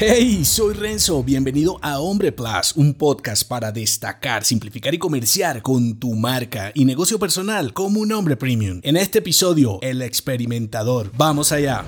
Hey, soy Renzo, bienvenido a Hombre Plus, un podcast para destacar, simplificar y comerciar con tu marca y negocio personal como un hombre premium. En este episodio, el experimentador. Vamos allá.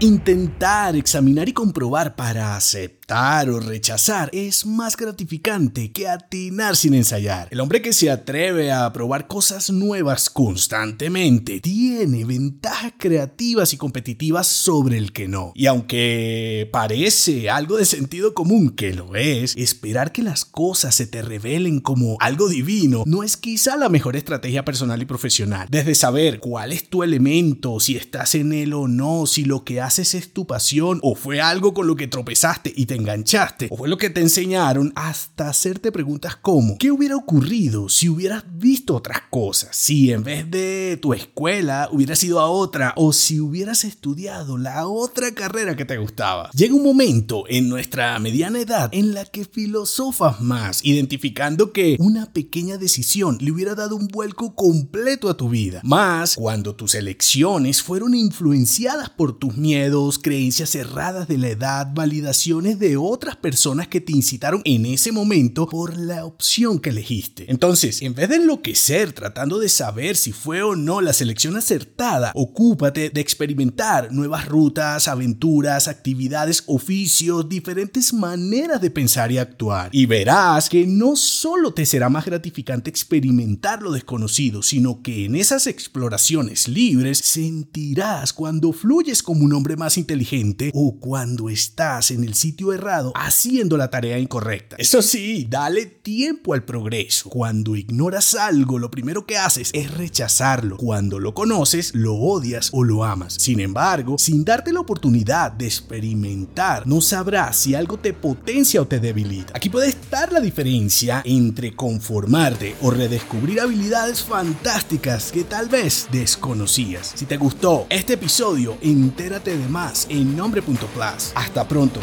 Intentar, examinar y comprobar para aceptar o rechazar es más gratificante que atinar sin ensayar. El hombre que se atreve a probar cosas nuevas constantemente tiene ventajas creativas y competitivas sobre el que no. Y aunque parece algo de sentido común que lo es, esperar que las cosas se te revelen como algo divino no es quizá la mejor estrategia personal y profesional. Desde saber cuál es tu elemento, si estás en él o no, si lo que haces es tu pasión o fue algo con lo que tropezaste y te enganchaste o fue lo que te enseñaron hasta hacerte preguntas como ¿qué hubiera ocurrido si hubieras visto otras cosas? Si en vez de tu escuela hubieras ido a otra o si hubieras estudiado la otra carrera que te gustaba. Llega un momento en nuestra mediana edad en la que filosofas más, identificando que una pequeña decisión le hubiera dado un vuelco completo a tu vida. Más cuando tus elecciones fueron influenciadas por tus miedos, creencias cerradas de la edad, validaciones de de otras personas que te incitaron en ese momento por la opción que elegiste. Entonces, en vez de enloquecer tratando de saber si fue o no la selección acertada, ocúpate de experimentar nuevas rutas, aventuras, actividades, oficios, diferentes maneras de pensar y actuar. Y verás que no solo te será más gratificante experimentar lo desconocido, sino que en esas exploraciones libres sentirás cuando fluyes como un hombre más inteligente o cuando estás en el sitio haciendo la tarea incorrecta. Eso sí, dale tiempo al progreso. Cuando ignoras algo, lo primero que haces es rechazarlo. Cuando lo conoces, lo odias o lo amas. Sin embargo, sin darte la oportunidad de experimentar, no sabrás si algo te potencia o te debilita. Aquí puede estar la diferencia entre conformarte o redescubrir habilidades fantásticas que tal vez desconocías. Si te gustó este episodio, entérate de más en nombre.plus. Hasta pronto.